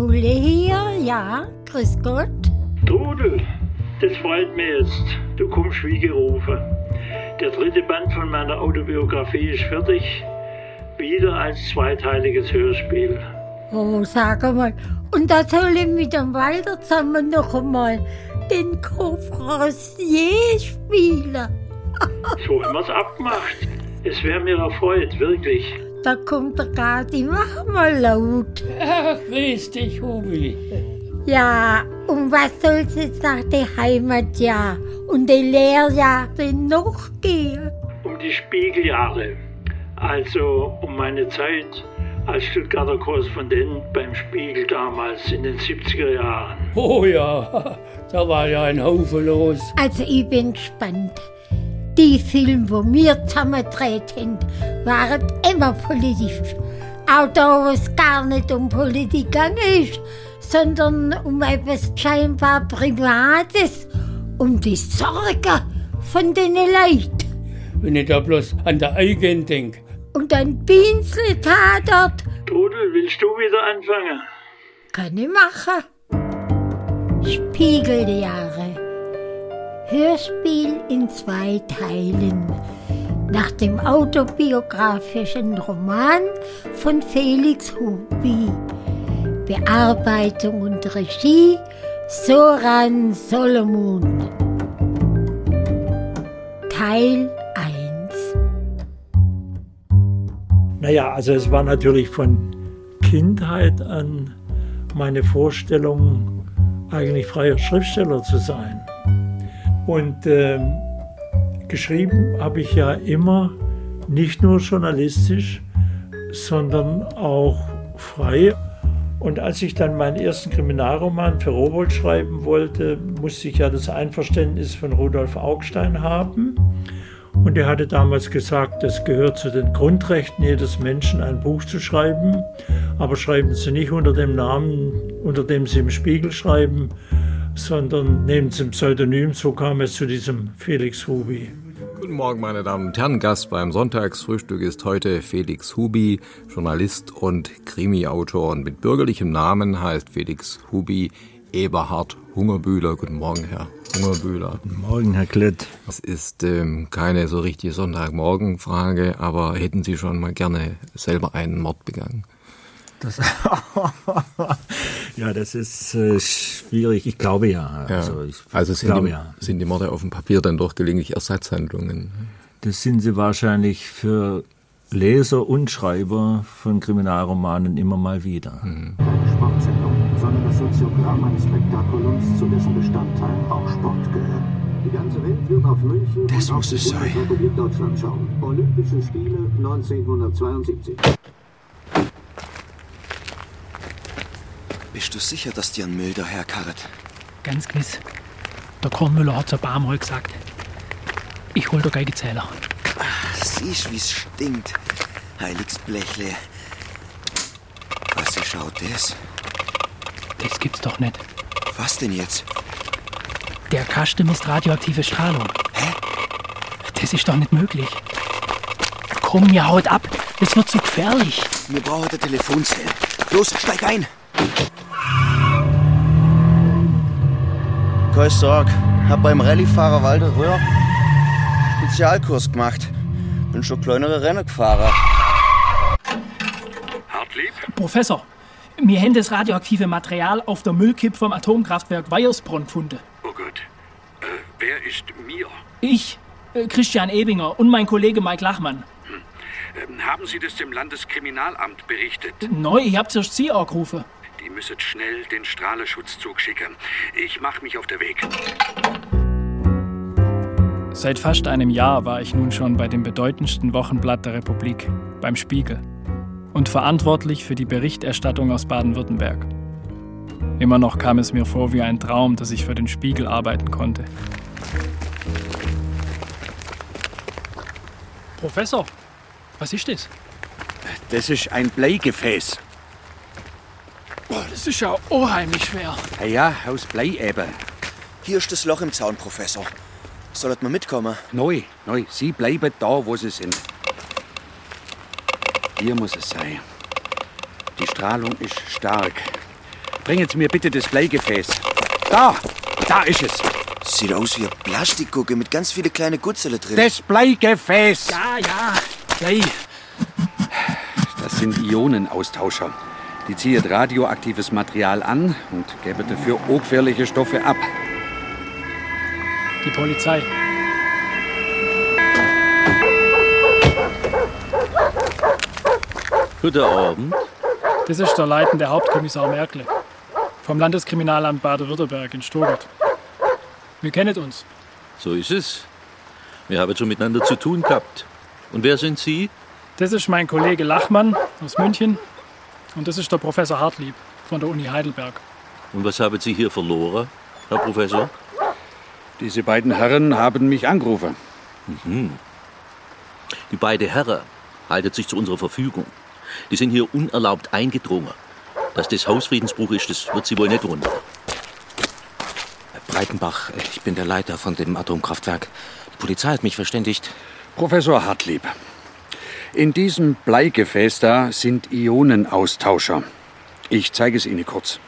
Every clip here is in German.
Bulle hier, ja, grüß Gott. Trudel, das freut mich jetzt. Du kommst wie gerufen. Der dritte Band von meiner Autobiografie ist fertig. Wieder als zweiteiliges Hörspiel. Oh, sag mal, und da soll ich mit dem Walter zusammen noch einmal den Coffrancier spielen. So haben wir's abgemacht. Es wäre mir erfreut, wirklich. Da kommt der Gadi, mach mal laut. Ach, grüß dich, Hubi. Ja, und was soll's jetzt nach der Heimatjahr und den Lehrjahr denn noch gehen? Um die Spiegeljahre. Also um meine Zeit als Stuttgarter Korrespondent beim Spiegel damals in den 70er Jahren. Oh ja, da war ja ein Haufen los. Also ich bin gespannt. Die Filme, wo wir zusammen gedreht haben, waren immer politisch. Auch da, wo es gar nicht um Politik gegangen ist, sondern um etwas scheinbar Privates, um die Sorge von den Leuten. Wenn ich da bloß an der Eigen denke. Und ein Bienzel-Tatort Trudel, willst du wieder anfangen? kann ich machen. Spiegeljahre. Hörspiel in zwei Teilen. Nach dem autobiografischen Roman von Felix Hubi. Bearbeitung und Regie Soran Solomon. Teil 1. Naja, also es war natürlich von Kindheit an meine Vorstellung, eigentlich freier Schriftsteller zu sein. Und ähm, geschrieben habe ich ja immer nicht nur journalistisch, sondern auch frei. Und als ich dann meinen ersten Kriminalroman für Rowold schreiben wollte, musste ich ja das Einverständnis von Rudolf Augstein haben. Und er hatte damals gesagt, es gehört zu den Grundrechten jedes Menschen, ein Buch zu schreiben. Aber schreiben Sie nicht unter dem Namen, unter dem Sie im Spiegel schreiben, sondern nehmen Sie ein Pseudonym. So kam es zu diesem Felix Hubi. Guten Morgen, meine Damen und Herren. Gast beim Sonntagsfrühstück ist heute Felix Hubi, Journalist und Krimi-Autor. Und mit bürgerlichem Namen heißt Felix Hubi Eberhard Hungerbühler. Guten Morgen, Herr Hungerbühler. Guten Morgen, Herr Klett. Das ist ähm, keine so richtige Sonntagmorgen-Frage, aber hätten Sie schon mal gerne selber einen Mord begangen? Das ja, das ist äh, schwierig. Ich glaube ja. Ja. Also, ich Also sind, glaube die, ja. sind die Morde auf dem Papier dann doch gelegentlich Ersatzhandlungen? Das sind sie wahrscheinlich für Leser und Schreiber von Kriminalromanen immer mal wieder. Sportsendung, sondern das Soziogramm eines Spektakulums, zu dessen Bestandteil auch Sport gehört. Die ganze Welt wird auf München Das und muss auf es die sein. Deutschland schauen. Olympische Spiele 1972. Bist du sicher, dass dir ein milder Herr karret? Ganz gewiss. Der Kornmüller hat's ein paar Mal gesagt. Ich hol der Geigezähler. Siehst, wie's stinkt. Heiliges Blechle. Was ist schaut das? Das gibt's doch nicht. Was denn jetzt? Der Kasten misst radioaktive Strahlung. Hä? Das ist doch nicht möglich. Komm, mir haut ab. Das wird zu gefährlich. Wir brauchen eine Telefonzelle. Los, steig ein! Keine Sorge, hab beim Rallyefahrer Walter Röhr Spezialkurs gemacht. Bin schon kleinere Rennen gefahren. Hartlieb? Professor, wir haben das radioaktive Material auf der Müllkippe vom Atomkraftwerk Weiersbronn gefunden. Oh Gott. Äh, wer ist mir? Ich, äh, Christian Ebinger und mein Kollege Mike Lachmann. Ähm, haben Sie das dem Landeskriminalamt berichtet? Neu, ich hab zuerst Sie angerufen. Die müssen schnell den Strahleschutzzug schicken. Ich mach mich auf der Weg. Seit fast einem Jahr war ich nun schon bei dem bedeutendsten Wochenblatt der Republik, beim Spiegel, und verantwortlich für die Berichterstattung aus Baden-Württemberg. Immer noch kam es mir vor wie ein Traum, dass ich für den Spiegel arbeiten konnte. Professor, was ist das? Das ist ein Bleigefäß. Boah, das ist ja unheimlich schwer. Ja, ja, aus Blei eben. Hier ist das Loch im Zaun, Professor. Sollt man mitkommen? Neu, neu. Sie bleiben da, wo Sie sind. Hier muss es sein. Die Strahlung ist stark. Bringen Sie mir bitte das Bleigefäß. Da, da ist es. Sieht aus wie eine Plastikgucke mit ganz viele kleine Gutzele drin. Das Bleigefäß. Ja, ja, Blei. Das sind Ionenaustauscher. Die ziehen radioaktives Material an und geben dafür auch gefährliche Stoffe ab. Die Polizei. Guten Abend. Das ist der leitende Hauptkommissar Merkle. Vom Landeskriminalamt Baden-Württemberg in Stuttgart. Wir kennen uns. So ist es. Wir haben schon miteinander zu tun gehabt. Und wer sind Sie? Das ist mein Kollege Lachmann aus München. Und das ist der Professor Hartlieb von der Uni Heidelberg. Und was haben Sie hier verloren, Herr Professor? Diese beiden Herren haben mich angerufen. Mhm. Die beiden Herren halten sich zu unserer Verfügung. Die sind hier unerlaubt eingedrungen. Dass das Hausfriedensbruch ist, das wird Sie wohl nicht wundern. Herr Breitenbach, ich bin der Leiter von dem Atomkraftwerk. Die Polizei hat mich verständigt. Professor Hartlieb, in diesem Bleigefäß da sind Ionenaustauscher. Ich zeige es Ihnen kurz.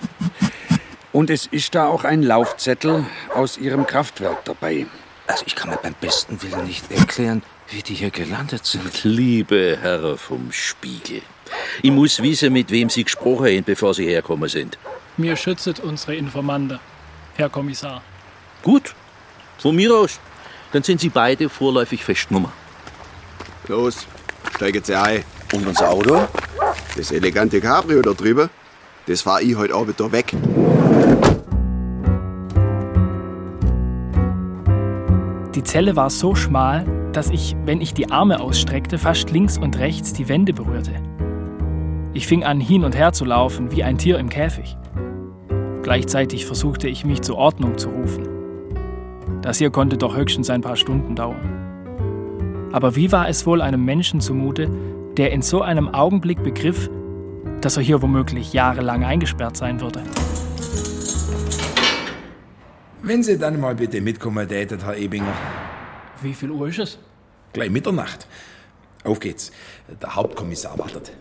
Und es ist da auch ein Laufzettel aus Ihrem Kraftwerk dabei. Also ich kann mir beim besten Willen nicht erklären, wie die hier gelandet sind. Liebe Herren vom Spiegel, ich muss wissen, mit wem Sie gesprochen haben, bevor Sie herkommen sind. Mir schützt unsere Informante, Herr Kommissar. Gut, von mir aus. Dann sind Sie beide vorläufig festgenommen. Los, steigen Sie ein. Und unser Auto? Das elegante Cabrio da drüben, das fahr ich heute Abend da weg. Die Zelle war so schmal, dass ich, wenn ich die Arme ausstreckte, fast links und rechts die Wände berührte. Ich fing an, hin und her zu laufen, wie ein Tier im Käfig. Gleichzeitig versuchte ich, mich zur Ordnung zu rufen. Das hier konnte doch höchstens ein paar Stunden dauern. Aber wie war es wohl einem Menschen zumute, der in so einem Augenblick begriff, dass er hier womöglich jahrelang eingesperrt sein würde? Wenn Sie dann mal bitte mitkommen täten, Herr Ebinger. Wie viel Uhr ist es? Gleich Mitternacht. Auf geht's. Der Hauptkommissar wartet.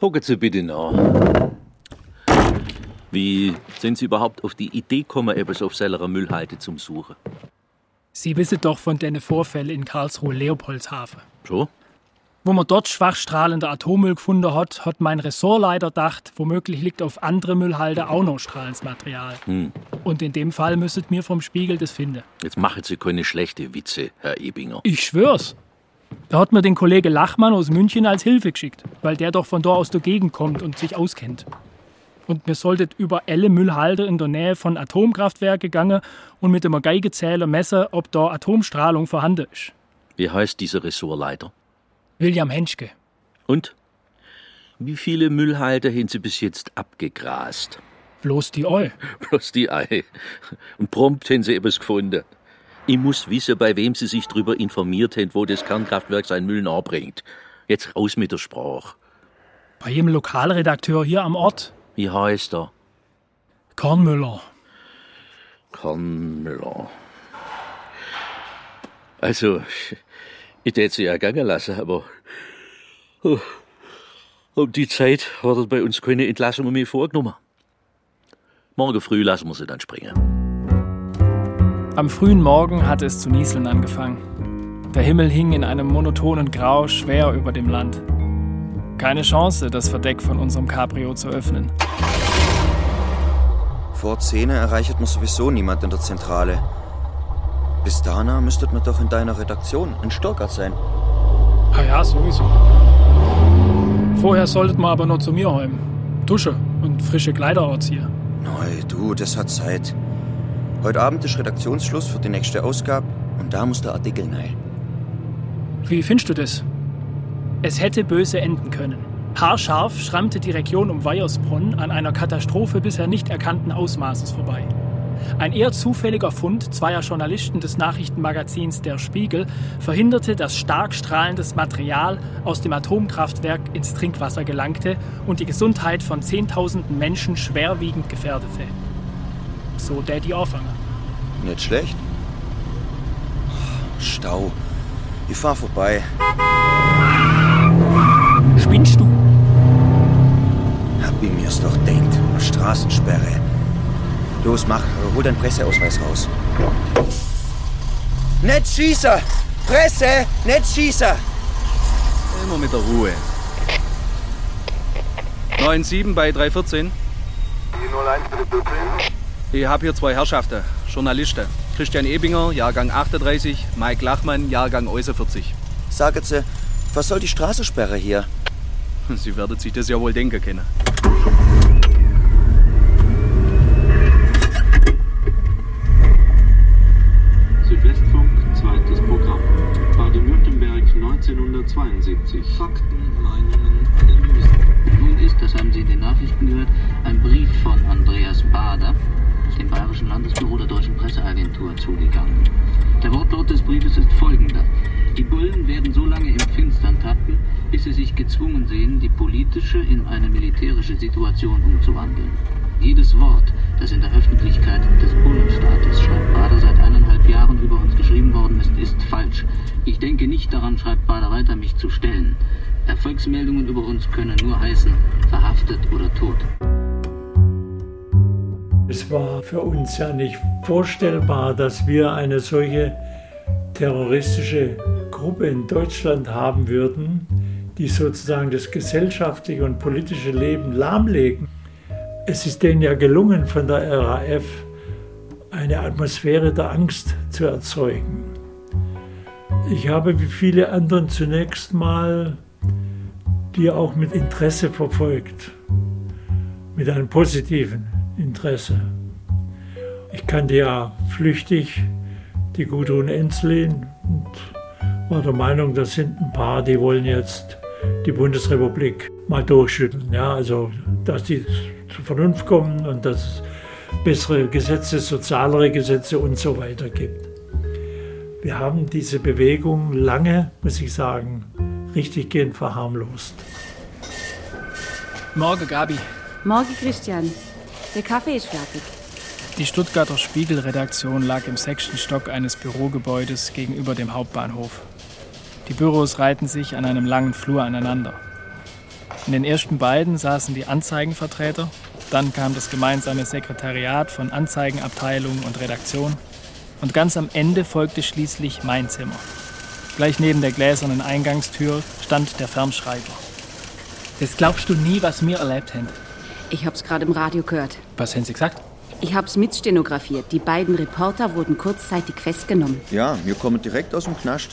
Hocken Sie bitte nach. Wie sind Sie überhaupt auf die Idee gekommen, etwas auf Sellerer Müllhalde zum Suchen? Sie wissen doch von den Vorfällen in Karlsruhe-Leopoldshafen. So? Wo man dort schwach strahlender Atommüll gefunden hat, hat mein Ressortleiter gedacht, womöglich liegt auf andere Müllhalde auch noch Strahlensmaterial. Hm. Und in dem Fall müsstet mir vom Spiegel das finden. Jetzt machen Sie keine schlechte Witze, Herr Ebinger. Ich schwör's. Da hat mir den Kollege Lachmann aus München als Hilfe geschickt, weil der doch von dort aus der Gegend kommt und sich auskennt. Und mir solltet über alle Müllhalde in der Nähe von Atomkraftwerken gegangen und mit dem Geigezähler messen, ob da Atomstrahlung vorhanden ist. Wie heißt dieser Ressortleiter? William Henschke. Und? Wie viele Müllhalter haben Sie bis jetzt abgegrast? Bloß die Ei. Bloß die Ei. Und prompt haben Sie etwas gefunden. Ich muss wissen, bei wem Sie sich darüber informiert haben, wo das Kernkraftwerk seinen Müll nachbringt. Jetzt raus mit der Sprache. Bei jedem Lokalredakteur hier am Ort. Wie heißt er? Kornmüller. Kornmüller. Also, ich hätte sie ja gehen lassen, aber oh, um die Zeit hat er bei uns keine Entlassung mehr vorgenommen. Morgen früh lassen wir sie dann springen. Am frühen Morgen hatte es zu nieseln angefangen. Der Himmel hing in einem monotonen Grau schwer über dem Land. Keine Chance, das Verdeck von unserem Cabrio zu öffnen. Vor 10 erreicht man sowieso niemand in der Zentrale. Bis dahin müsstet man doch in deiner Redaktion in Stuttgart sein. Ah ja, sowieso. Vorher solltet man aber noch zu mir heim. Dusche und frische Kleider anziehen. Neu, du, das hat Zeit. Heute Abend ist Redaktionsschluss für die nächste Ausgabe und da muss der Artikel rein. Wie findest du das? Es hätte böse enden können. Haarscharf schrammte die Region um Weiersbronn an einer Katastrophe bisher nicht erkannten Ausmaßes vorbei. Ein eher zufälliger Fund zweier Journalisten des Nachrichtenmagazins Der Spiegel verhinderte, dass stark strahlendes Material aus dem Atomkraftwerk ins Trinkwasser gelangte und die Gesundheit von Zehntausenden Menschen schwerwiegend gefährdete. So der die Auffanger. Nicht schlecht. Stau. Ich fahr vorbei. Spinnst du? das doch denkt. Straßensperre. Los, mach, hol deinen Presseausweis raus. Nicht schießen! Presse, nicht schießen! Immer mit der Ruhe. 9-7 bei 314. Die 01 bitte 14. Ich habe hier zwei Herrschaften, Journalisten. Christian Ebinger, Jahrgang 38, Mike Lachmann, Jahrgang 40. Sagen Sie, was soll die Straßensperre hier? Sie werden sich das ja wohl denken können. Südwestfunk, zweites Programm. Baden-Württemberg 1972. Fakten, Meinungen, Analysen. Nun ist, das haben Sie in den Nachrichten gehört, ein Brief von Andreas Bader, dem Bayerischen Landesbüro der Deutschen Presseagentur, zugegangen. Der Wortlaut des Briefes ist folgender. Die Bullen werden so lange im Finstern tappen, bis sie sich gezwungen sehen, die politische in eine militärische Situation umzuwandeln. Jedes Wort, das in der Öffentlichkeit des Bullenstaates, schreibt Bader, seit eineinhalb Jahren über uns geschrieben worden ist, ist falsch. Ich denke nicht daran, schreibt Bader weiter, mich zu stellen. Erfolgsmeldungen über uns können nur heißen, verhaftet oder tot. Es war für uns ja nicht vorstellbar, dass wir eine solche terroristische Gruppe in Deutschland haben würden, die sozusagen das gesellschaftliche und politische Leben lahmlegen. Es ist denen ja gelungen, von der RAF eine Atmosphäre der Angst zu erzeugen. Ich habe wie viele anderen zunächst mal die auch mit Interesse verfolgt, mit einem positiven Interesse. Ich kannte ja flüchtig die Gudrun Enslin und war der Meinung, das sind ein paar, die wollen jetzt die Bundesrepublik mal durchschütteln. Ja, also, dass die zur Vernunft kommen und dass es bessere Gesetze, sozialere Gesetze und so weiter gibt. Wir haben diese Bewegung lange, muss ich sagen, richtiggehend verharmlost. Morgen, Gabi. Morgen, Christian. Der Kaffee ist fertig. Die Stuttgarter Spiegelredaktion lag im sechsten Stock eines Bürogebäudes gegenüber dem Hauptbahnhof. Die Büros reihten sich an einem langen Flur aneinander. In den ersten beiden saßen die Anzeigenvertreter, dann kam das gemeinsame Sekretariat von Anzeigenabteilung und Redaktion und ganz am Ende folgte schließlich mein Zimmer. Gleich neben der gläsernen Eingangstür stand der Fernschreiber. Das glaubst du nie, was wir erlebt haben. Ich hab's gerade im Radio gehört. Was haben sie gesagt? Ich hab's mitstenografiert. Die beiden Reporter wurden kurzzeitig festgenommen. Ja, wir kommen direkt aus dem Knast.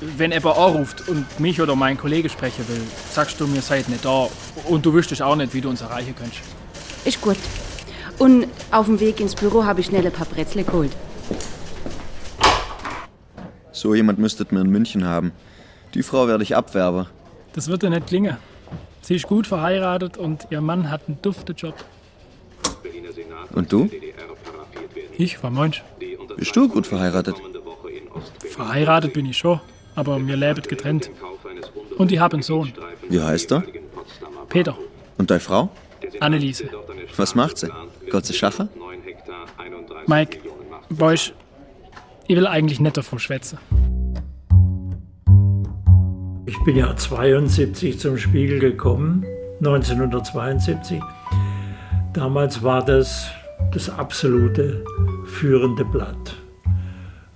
Wenn jemand anruft und mich oder meinen Kollege sprechen will, sagst du, mir seid nicht da. Und du wüsstest auch nicht, wie du uns erreichen kannst. Ist gut. Und auf dem Weg ins Büro habe ich schnell ein paar Brezel geholt. So jemand müsstet mir in München haben. Die Frau werde ich abwerben. Das wird dir nicht klingen. Sie ist gut verheiratet und ihr Mann hat einen duften Job. Und du? Ich war Mensch. Bist du gut verheiratet? Verheiratet bin ich schon, aber mir lebt getrennt. Und ich habe einen Sohn. Wie heißt er? Peter. Und deine Frau? Anneliese. Was macht sie? Gott sie schaffen? Mike, weißt, ich will eigentlich nicht davon schwätzen. Ich bin ja 72 zum Spiegel gekommen, 1972. Damals war das das absolute führende Blatt.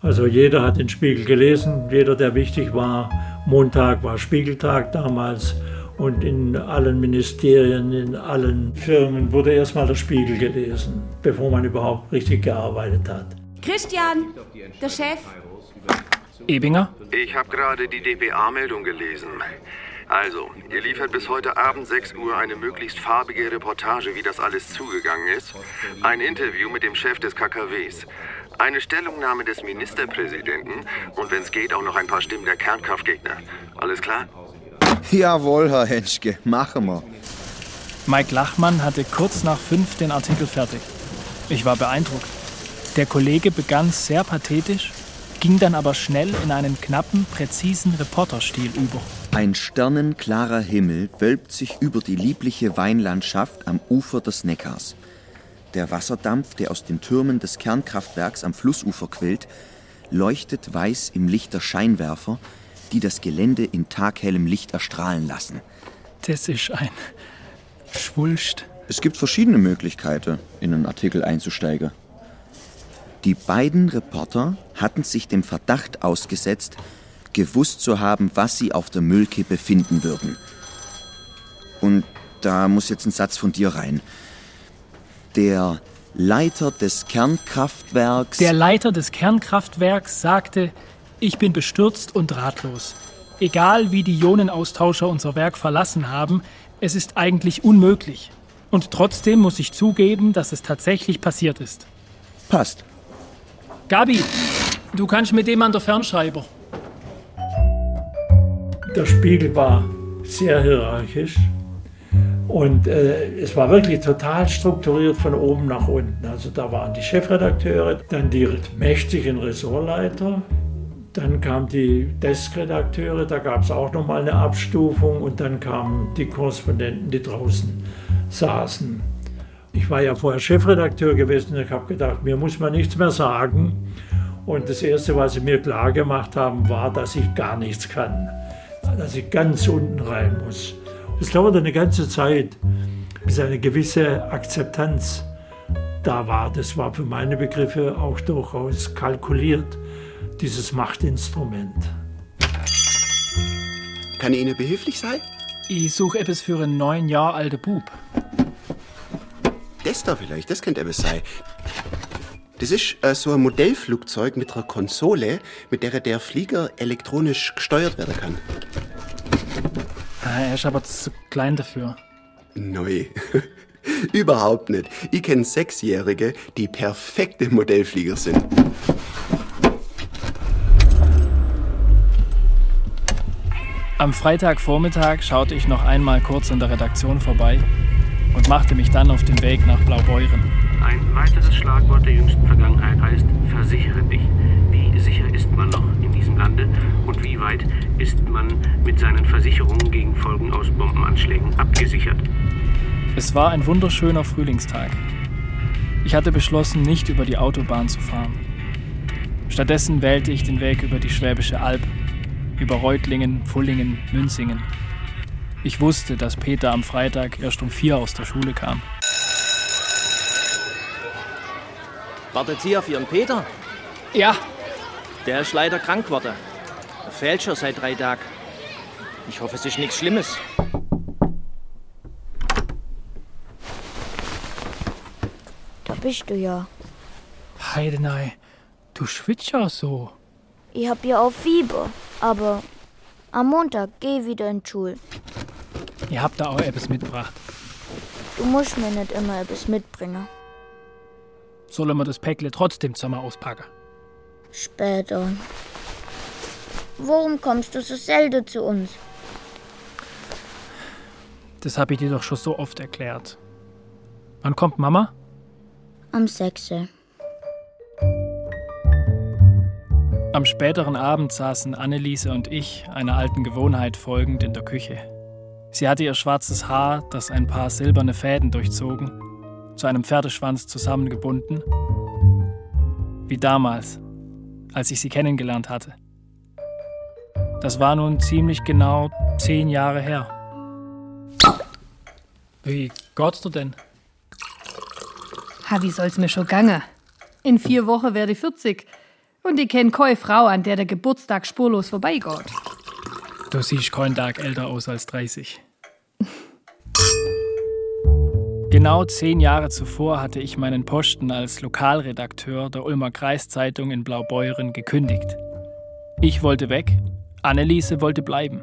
Also jeder hat den Spiegel gelesen, jeder, der wichtig war. Montag war Spiegeltag damals und in allen Ministerien, in allen Firmen wurde erstmal der Spiegel gelesen, bevor man überhaupt richtig gearbeitet hat. Christian, der Chef. Ebinger? Ich habe gerade die DPA-Meldung gelesen. Also, ihr liefert bis heute Abend 6 Uhr eine möglichst farbige Reportage, wie das alles zugegangen ist. Ein Interview mit dem Chef des KKWs. Eine Stellungnahme des Ministerpräsidenten und wenn es geht, auch noch ein paar Stimmen der Kernkraftgegner. Alles klar? Jawohl, Herr Henschke, machen wir. Mike Lachmann hatte kurz nach fünf den Artikel fertig. Ich war beeindruckt. Der Kollege begann sehr pathetisch, ging dann aber schnell in einen knappen, präzisen Reporterstil über. Ein sternenklarer Himmel wölbt sich über die liebliche Weinlandschaft am Ufer des Neckars. Der Wasserdampf, der aus den Türmen des Kernkraftwerks am Flussufer quillt, leuchtet weiß im Licht der Scheinwerfer, die das Gelände in taghellem Licht erstrahlen lassen. Das ist ein Schwulst. Es gibt verschiedene Möglichkeiten, in einen Artikel einzusteigen. Die beiden Reporter hatten sich dem Verdacht ausgesetzt, gewusst zu haben, was sie auf der Müllkippe finden würden. Und da muss jetzt ein Satz von dir rein. Der Leiter des Kernkraftwerks. Der Leiter des Kernkraftwerks sagte, ich bin bestürzt und ratlos. Egal wie die Ionenaustauscher unser Werk verlassen haben, es ist eigentlich unmöglich. Und trotzdem muss ich zugeben, dass es tatsächlich passiert ist. Passt. Gabi, du kannst mit dem an der Fernschreiber. Der Spiegel war sehr hierarchisch und äh, es war wirklich total strukturiert von oben nach unten. Also da waren die Chefredakteure, dann die mächtigen Ressortleiter, dann kamen die Deskredakteure, da gab es auch nochmal eine Abstufung und dann kamen die Korrespondenten, die draußen saßen. Ich war ja vorher Chefredakteur gewesen und ich habe gedacht, mir muss man nichts mehr sagen. Und das Erste, was sie mir klar gemacht haben, war, dass ich gar nichts kann, dass ich ganz unten rein muss. Es dauerte eine ganze Zeit, bis eine gewisse Akzeptanz da war. Das war für meine Begriffe auch durchaus kalkuliert, dieses Machtinstrument. Kann ich Ihnen behilflich sein? Ich suche etwas für einen neun Jahre alten Bub. Das da vielleicht, das könnte etwas sein. Das ist äh, so ein Modellflugzeug mit einer Konsole, mit der der Flieger elektronisch gesteuert werden kann. Ah, er ist aber zu klein dafür. Neu. Überhaupt nicht. Ich kenne Sechsjährige, die perfekte Modellflieger sind. Am Freitagvormittag schaute ich noch einmal kurz in der Redaktion vorbei und machte mich dann auf den Weg nach Blaubeuren. Ein weiteres Schlagwort der jüngsten Vergangenheit heißt versichere dich. Wie sicher ist man noch Lande und wie weit ist man mit seinen Versicherungen gegen Folgen aus Bombenanschlägen abgesichert? Es war ein wunderschöner Frühlingstag. Ich hatte beschlossen, nicht über die Autobahn zu fahren. Stattdessen wählte ich den Weg über die Schwäbische Alb, über Reutlingen, Fullingen, Münzingen. Ich wusste, dass Peter am Freitag erst um vier aus der Schule kam. Wartet Sie auf Ihren Peter? Ja. Der ist leider krank geworden. Er schon seit drei Tagen. Ich hoffe, es ist nichts Schlimmes. Da bist du ja. Heidenei, du schwitzt ja so. Ich hab ja auch Fieber, aber am Montag geh wieder in die Schule. Ihr habt da auch etwas mitgebracht. Du musst mir nicht immer etwas mitbringen. Sollen wir das Päckle trotzdem zusammen auspacken? Später. Warum kommst du so selten zu uns? Das habe ich dir doch schon so oft erklärt. Wann kommt Mama? Am 6. Am späteren Abend saßen Anneliese und ich, einer alten Gewohnheit folgend, in der Küche. Sie hatte ihr schwarzes Haar, das ein paar silberne Fäden durchzogen, zu einem Pferdeschwanz zusammengebunden, wie damals, als ich sie kennengelernt hatte. Das war nun ziemlich genau zehn Jahre her. Wie geht's dir denn? Ha, wie soll's mir schon gange? In vier Wochen werde ich 40. Und ich kenn keine Frau, an der der Geburtstag spurlos vorbeigeht. Du siehst keinen Tag älter aus als 30. Genau zehn Jahre zuvor hatte ich meinen Posten als Lokalredakteur der Ulmer Kreiszeitung in Blaubeuren gekündigt. Ich wollte weg, Anneliese wollte bleiben.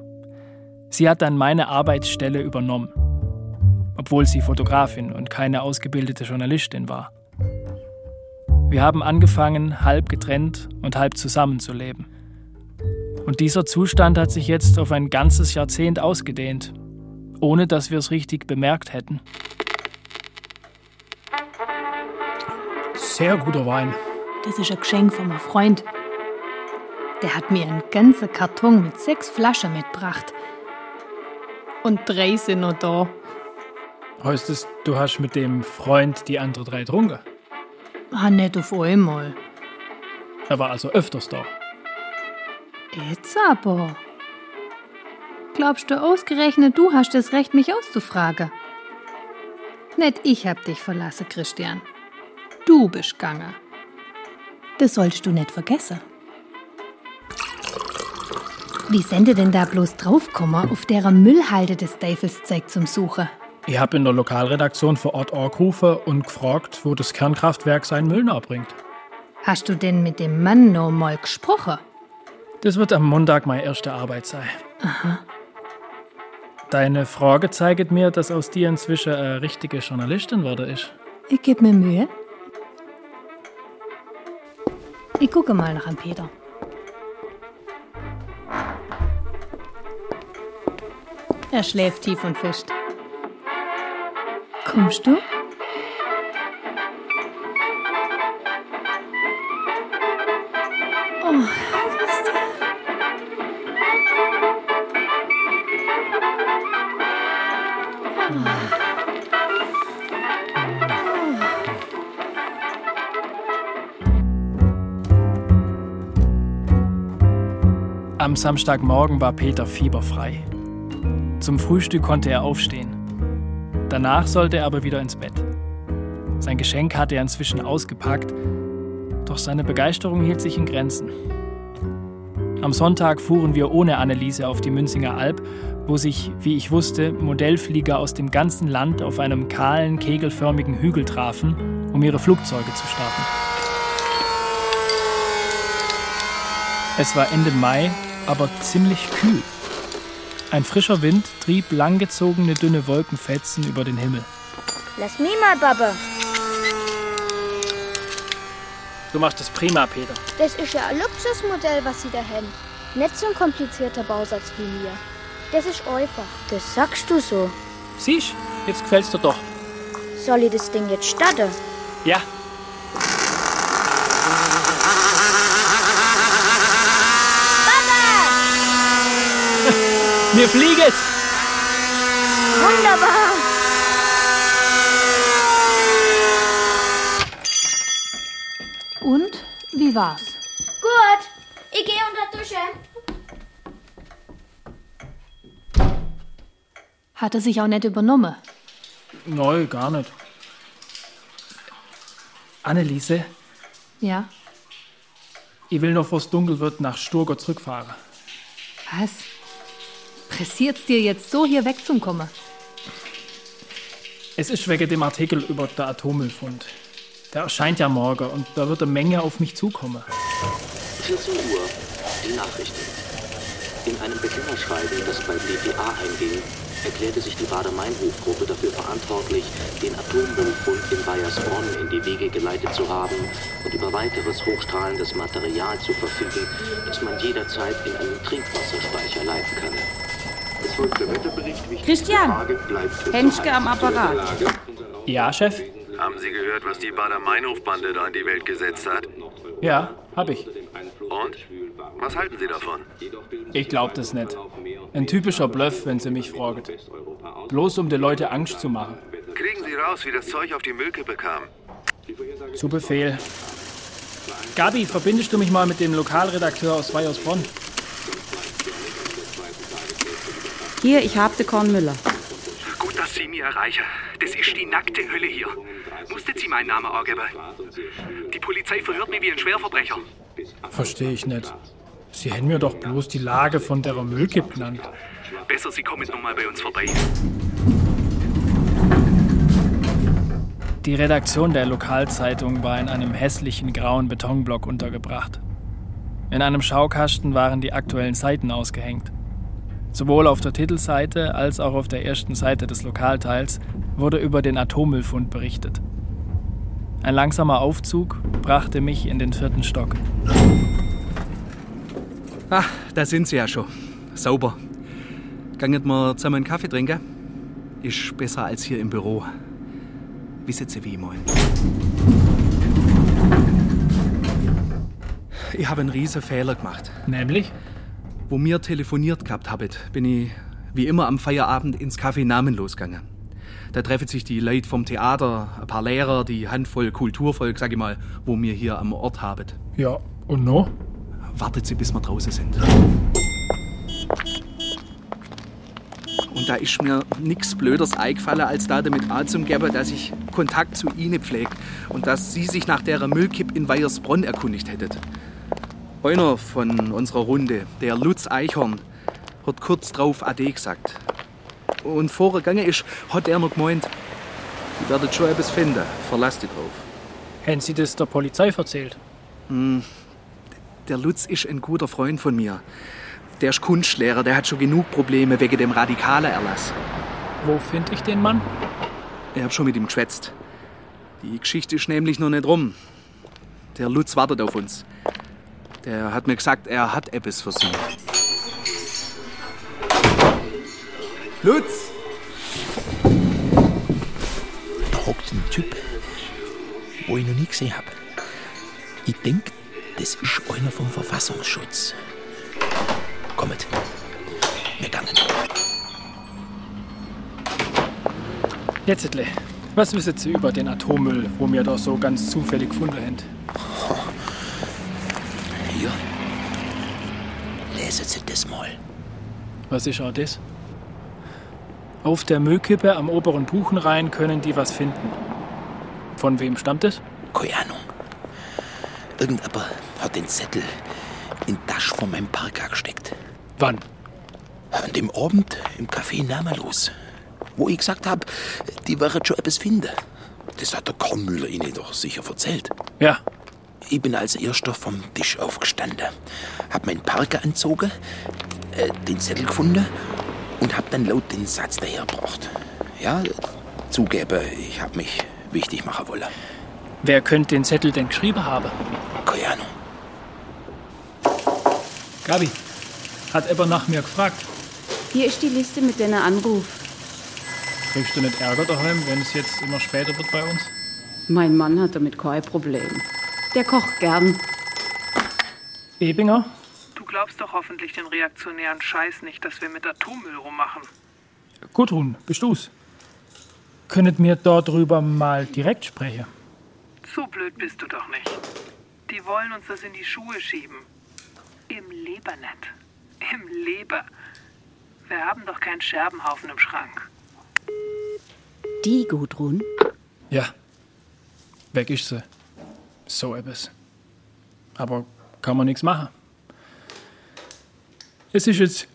Sie hat dann meine Arbeitsstelle übernommen, obwohl sie Fotografin und keine ausgebildete Journalistin war. Wir haben angefangen, halb getrennt und halb zusammenzuleben. Und dieser Zustand hat sich jetzt auf ein ganzes Jahrzehnt ausgedehnt, ohne dass wir es richtig bemerkt hätten. Sehr guter Wein. Das ist ein Geschenk von meinem Freund. Der hat mir einen ganzen Karton mit sechs Flaschen mitgebracht. Und drei sind noch da. Heißt es, du hast mit dem Freund die anderen drei getrunken? Ah, nicht auf einmal. Er war also öfters da. Jetzt aber. Glaubst du ausgerechnet, du hast das Recht, mich auszufragen? Nicht ich hab dich verlassen, Christian. Du bist gegangen. Das sollst du nicht vergessen. Wie sind ihr denn da bloß draufgekommen, auf der Müllhalde des Teufelszeug zum Suchen? Ich habe in der Lokalredaktion vor Ort angerufen und gefragt, wo das Kernkraftwerk seinen Müll nachbringt. Hast du denn mit dem Mann noch mal gesprochen? Das wird am Montag meine erste Arbeit sein. Aha. Deine Frage zeigt mir, dass aus dir inzwischen eine richtige Journalistin wurde ist. Ich geb mir Mühe. Ich gucke mal nach an Peter. Er schläft tief und fischt. Kommst du? Oh, Am Samstagmorgen war Peter fieberfrei. Zum Frühstück konnte er aufstehen. Danach sollte er aber wieder ins Bett. Sein Geschenk hatte er inzwischen ausgepackt, doch seine Begeisterung hielt sich in Grenzen. Am Sonntag fuhren wir ohne Anneliese auf die Münzinger Alb, wo sich, wie ich wusste, Modellflieger aus dem ganzen Land auf einem kahlen, kegelförmigen Hügel trafen, um ihre Flugzeuge zu starten. Es war Ende Mai, aber ziemlich kühl. Ein frischer Wind trieb langgezogene dünne Wolkenfetzen über den Himmel. Lass mich mal, Baba. Du machst das prima, Peter. Das ist ja ein Luxusmodell, was Sie da haben. Nicht so ein komplizierter Bausatz wie mir. Das ist einfach. Das sagst du so. Siehst, jetzt gefällt's dir doch. Soll ich das Ding jetzt starten? Ja. Wir fliegen! Wunderbar! Und wie war's? Gut, ich gehe unter Dusche. Hat er sich auch nicht übernommen? Neu, gar nicht. Anneliese, Ja. ich will noch, bevor es dunkel wird, nach Sturgau zurückfahren. Was? Pressiert's dir jetzt so, hier wegzukommen? Es ist wegen dem Artikel über den Atommüllfund. Der erscheint ja morgen und da wird eine Menge auf mich zukommen. 14 Uhr, die Nachrichten. In einem Bekennerschreiben, das bei dpa einging, erklärte sich die Bader-Meinhof-Gruppe dafür verantwortlich, den Atommüllfund in Bayersbronn in die Wege geleitet zu haben und über weiteres hochstrahlendes Material zu verfügen, das man jederzeit in einen Trinkwasserspeicher leiten könne. Christian, Henschke am Apparat. Ja, Chef? Haben Sie gehört, was die Bader-Meinhof-Bande da in die Welt gesetzt hat? Ja, hab ich. Und? Was halten Sie davon? Ich glaub das nicht. Ein typischer Bluff, wenn Sie mich fragt. Bloß um den Leuten Angst zu machen. Kriegen Sie raus, wie das Zeug auf die Müllkippe kam. Zu Befehl. Gabi, verbindest du mich mal mit dem Lokalredakteur aus Weiersbronn? Hier, ich hab den Korn Müller. Gut, dass Sie mich erreichen. Das ist die nackte Hölle hier. Musstet Sie meinen Namen angeben? Die Polizei verhört mich wie ein Schwerverbrecher. Verstehe ich nicht. Sie hätten mir doch bloß die Lage von der Müllkippe genannt. Besser, Sie kommen noch mal bei uns vorbei. Die Redaktion der Lokalzeitung war in einem hässlichen grauen Betonblock untergebracht. In einem Schaukasten waren die aktuellen Seiten ausgehängt. Sowohl auf der Titelseite als auch auf der ersten Seite des Lokalteils wurde über den Atommüllfund berichtet. Ein langsamer Aufzug brachte mich in den vierten Stock. Ah, da sind Sie ja schon. Sauber. Ganget mal zusammen einen Kaffee trinken? Ist besser als hier im Büro. Wissen Sie, wie ich mein? Ich habe einen riesen Fehler gemacht. Nämlich? Wo mir telefoniert gehabt habet, bin ich wie immer am Feierabend ins Café namenlos gegangen. Da treffen sich die Leute vom Theater, ein paar Lehrer, die Handvoll Kulturvolk, sag ich mal, wo wir hier am Ort habet. Ja, und no? Wartet Sie, bis wir draußen sind. Und da ist mir nichts Blöders eingefallen, als da damit anzugeben, dass ich Kontakt zu Ihnen pflegt und dass Sie sich nach der Müllkipp in Weiersbronn erkundigt hättet. Einer von unserer Runde, der Lutz Eichhorn, hat kurz drauf Ade gesagt. Und vorgegangen ist, hat er noch gemeint, ihr werdet schon etwas finden, verlasst dich drauf. Hätten Sie das der Polizei erzählt? Hm, der Lutz ist ein guter Freund von mir. Der ist Kunstlehrer, der hat schon genug Probleme wegen dem radikalen Erlass. Wo finde ich den Mann? Ich hab schon mit ihm geschwätzt. Die Geschichte ist nämlich noch nicht rum. Der Lutz wartet auf uns. Der hat mir gesagt, er hat etwas Sie. Lutz! Da hockt ein Typ, wo ich noch nie gesehen habe. Ich denke, das ist einer vom Verfassungsschutz. Kommt, wir gangen. Jetzt, Edle, was wissen Sie über den Atommüll, wo wir da so ganz zufällig gefunden haben? Hier. Lesen Sie das mal. Was ist auch das? Auf der Müllkippe am oberen Buchenrhein können die was finden. Von wem stammt es? Keine Ahnung. Irgendjemand hat den Zettel in die Tasche von meinem Parker gesteckt. Wann? An dem Abend im Café Namenlos. Wo ich gesagt habe, die werden schon etwas finden. Das hat der Kornmüller Ihnen doch sicher erzählt. Ja. Ich bin als Erster vom Tisch aufgestanden, hab meinen Parker anzogen, äh, den Zettel gefunden und hab dann laut den Satz dahergebracht. Ja, zugebe, ich hab mich wichtig machen wollen. Wer könnte den Zettel denn geschrieben haben? Keine Ahnung. Gabi, hat Ebber nach mir gefragt. Hier ist die Liste mit deiner Anruf. Kriegst du nicht Ärger daheim, wenn es jetzt immer später wird bei uns? Mein Mann hat damit kein Problem. Der kocht gern. Ebinger? Du glaubst doch hoffentlich den reaktionären Scheiß nicht, dass wir mit Atommüll rummachen. Gudrun, bist du's? Könnet mir dort drüber mal direkt sprechen? So blöd bist du doch nicht. Die wollen uns das in die Schuhe schieben. Im Leber nicht. Im Leber. Wir haben doch keinen Scherbenhaufen im Schrank. Die Gudrun? Ja. Weg ist sie. So etwas. Aber kann man nichts machen. Es ist jetzt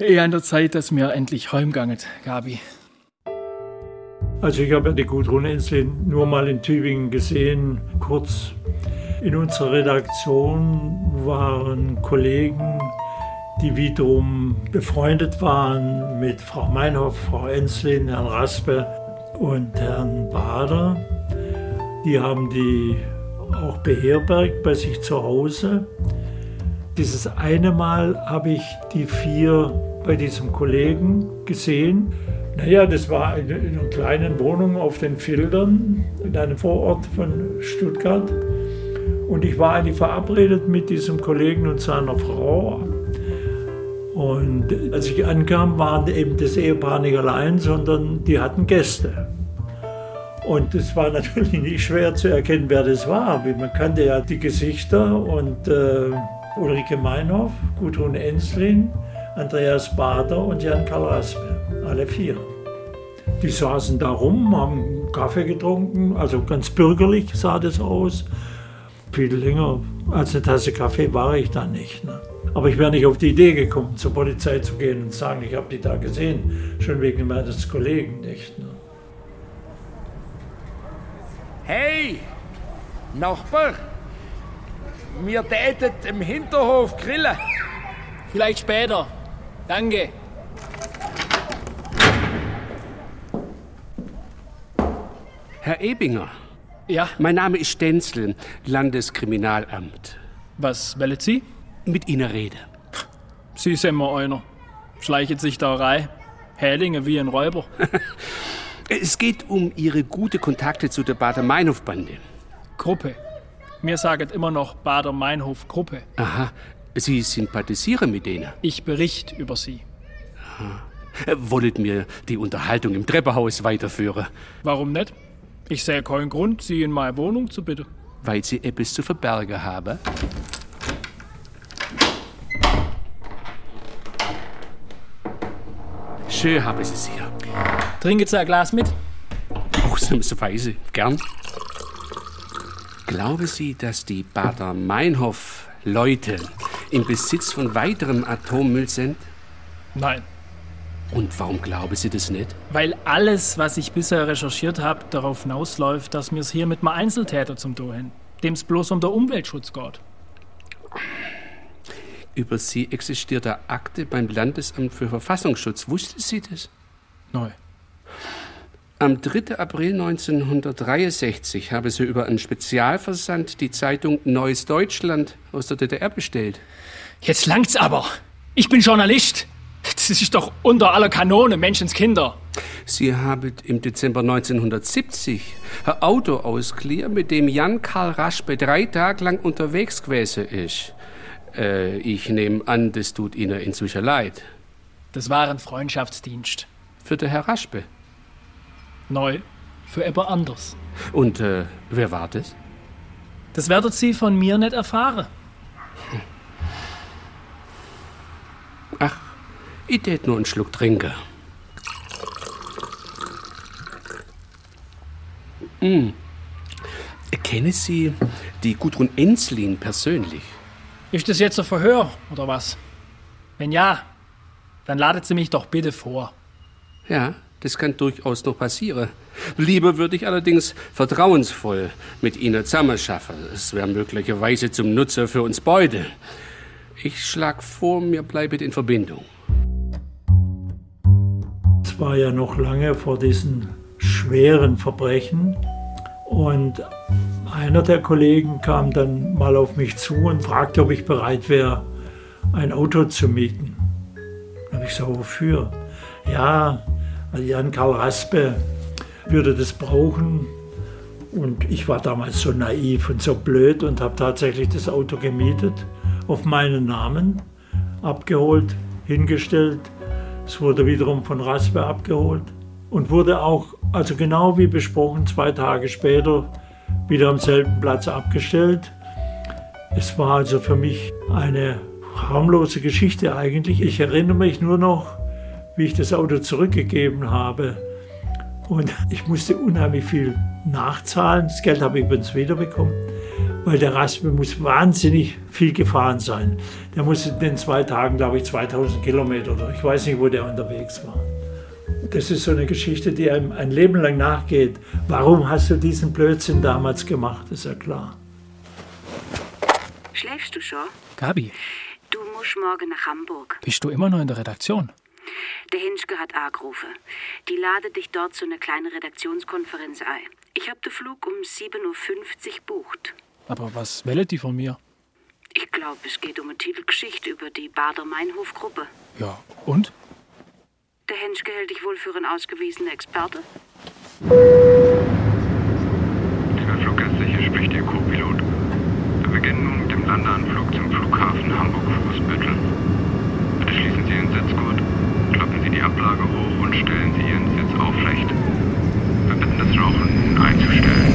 eher an der Zeit, dass wir endlich heimgangen, Gabi. Also ich habe ja die Gudrun Enslin nur mal in Tübingen gesehen, kurz. In unserer Redaktion waren Kollegen, die wiederum befreundet waren mit Frau Meinhoff, Frau Enslin, Herrn Raspe und Herrn Bader. Die haben die auch beherbergt bei sich zu Hause. Dieses eine Mal habe ich die vier bei diesem Kollegen gesehen. Naja, das war in einer kleinen Wohnung auf den Fildern in einem Vorort von Stuttgart. Und ich war eigentlich verabredet mit diesem Kollegen und seiner Frau. Und als ich ankam, waren eben das Ehepaar nicht allein, sondern die hatten Gäste. Und es war natürlich nicht schwer zu erkennen, wer das war. Man kannte ja die Gesichter und äh, Ulrike Meinhoff, Gudrun Enslin, Andreas Bader und Jan Karl Raspe, alle vier. Die saßen da rum, haben Kaffee getrunken, also ganz bürgerlich sah das aus. Viel länger als eine Tasse Kaffee war ich da nicht. Ne? Aber ich wäre nicht auf die Idee gekommen, zur Polizei zu gehen und zu sagen, ich habe die da gesehen, schon wegen meines Kollegen nicht. Ne? Hey, Nachbar, wir täten im Hinterhof grillen. Vielleicht später. Danke. Herr Ebinger. Ja? Mein Name ist Stenzel, Landeskriminalamt. Was wollen Sie? Mit Ihnen reden. Sie sind mir einer. Schleicht sich da rein. Hälinge wie ein Räuber. es geht um Ihre gute Kontakte zu der Bader-Meinhof-Bande. Gruppe. Mir sagen immer noch Bader-Meinhof-Gruppe. Aha. Sie sympathisieren mit denen? Ich berichte über sie. Aha. Wollet mir die Unterhaltung im Treppenhaus weiterführen? Warum nicht? Ich sehe keinen Grund, Sie in meine Wohnung zu bitten. Weil Sie etwas zu verbergen haben? Schön haben Sie es hier. Trinken Sie ein Glas mit? Ausnahmsweise, gern. Glauben Sie, dass die Bader Meinhof-Leute im Besitz von weiterem Atommüll sind? Nein. Und warum glauben Sie das nicht? Weil alles, was ich bisher recherchiert habe, darauf hinausläuft, dass wir es hier mit einem Einzeltäter zum Tun haben, dem es bloß um den Umweltschutz geht. Über Sie existiert eine Akte beim Landesamt für Verfassungsschutz. Wussten Sie das? Neu. Am 3. April 1963 habe sie über einen Spezialversand die Zeitung Neues Deutschland aus der DDR bestellt. Jetzt langt's aber. Ich bin Journalist. Das ist doch unter aller Kanone, Menschenskinder. Sie haben im Dezember 1970 ein Auto ausgeliehen, mit dem Jan Karl Raspe drei Tage lang unterwegs gewesen ist. Äh, ich nehme an, das tut Ihnen inzwischen leid. Das war ein Freundschaftsdienst. Für den Herr Raspe. Neu. Für jemand anders. Und äh, wer war das? Das werdet Sie von mir nicht erfahren. Ach, ich tät nur einen Schluck trinken. Hm. Kennen Sie die Gudrun Enslin persönlich? Ist das jetzt ein Verhör oder was? Wenn ja, dann ladet Sie mich doch bitte vor. Ja, das kann durchaus noch passieren. Lieber würde ich allerdings vertrauensvoll mit Ihnen zusammenschaffen. Es wäre möglicherweise zum Nutzer für uns beide. Ich schlag vor, mir bleibet in Verbindung. Es war ja noch lange vor diesen schweren Verbrechen und einer der Kollegen kam dann mal auf mich zu und fragte, ob ich bereit wäre, ein Auto zu mieten. Da habe ich gesagt, wofür? Ja, Jan Karl Raspe würde das brauchen. Und ich war damals so naiv und so blöd und habe tatsächlich das Auto gemietet, auf meinen Namen, abgeholt, hingestellt. Es wurde wiederum von Raspe abgeholt und wurde auch, also genau wie besprochen, zwei Tage später wieder am selben Platz abgestellt. Es war also für mich eine harmlose Geschichte eigentlich. Ich erinnere mich nur noch, wie ich das Auto zurückgegeben habe. Und ich musste unheimlich viel nachzahlen. Das Geld habe ich übrigens wiederbekommen, weil der Raspe muss wahnsinnig viel gefahren sein. Der musste in den zwei Tagen, glaube ich, 2000 Kilometer oder ich weiß nicht, wo der unterwegs war. Das ist so eine Geschichte, die einem ein Leben lang nachgeht. Warum hast du diesen Blödsinn damals gemacht? Ist ja klar. Schläfst du schon? Gabi, Du musst morgen nach Hamburg. bist du immer noch in der Redaktion? Der Hinschke hat angerufen. Die lade dich dort zu einer kleinen Redaktionskonferenz ein. Ich hab den Flug um 7.50 Uhr bucht. Aber was wählt die von mir? Ich glaube, es geht um eine Titelgeschichte über die Bader Meinhof-Gruppe. Ja, und? Der Henschke hält dich wohl für einen ausgewiesenen Experte? Lieber Fluggäste, hier spricht Ihr Co-Pilot. Wir beginnen nun mit dem Landeanflug zum Flughafen Hamburg-Fußbüttel. Bitte schließen Sie Ihren Sitzgurt, Ablage hoch und stellen Sie Ihren Sitz aufrecht. Wir bitten das Rauchen einzustellen.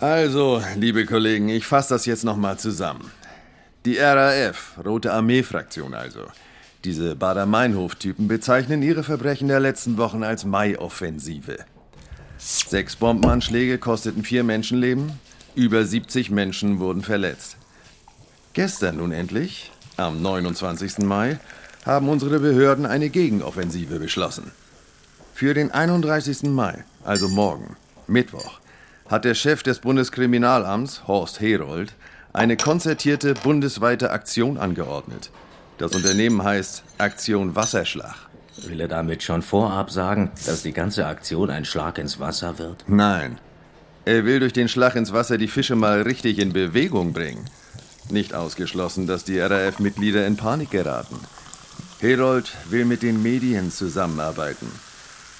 Also, liebe Kollegen, ich fasse das jetzt nochmal zusammen. Die RAF, Rote Armee-Fraktion also, diese Bader-Meinhof-Typen bezeichnen ihre Verbrechen der letzten Wochen als Mai-Offensive. Sechs Bombenanschläge kosteten vier Menschenleben, über 70 Menschen wurden verletzt. Gestern nun endlich, am 29. Mai, haben unsere Behörden eine Gegenoffensive beschlossen. Für den 31. Mai, also morgen, Mittwoch, hat der Chef des Bundeskriminalamts, Horst Herold, eine konzertierte bundesweite Aktion angeordnet. Das Unternehmen heißt Aktion Wasserschlag. Will er damit schon vorab sagen, dass die ganze Aktion ein Schlag ins Wasser wird? Nein. Er will durch den Schlag ins Wasser die Fische mal richtig in Bewegung bringen. Nicht ausgeschlossen, dass die RAF-Mitglieder in Panik geraten. Herold will mit den Medien zusammenarbeiten.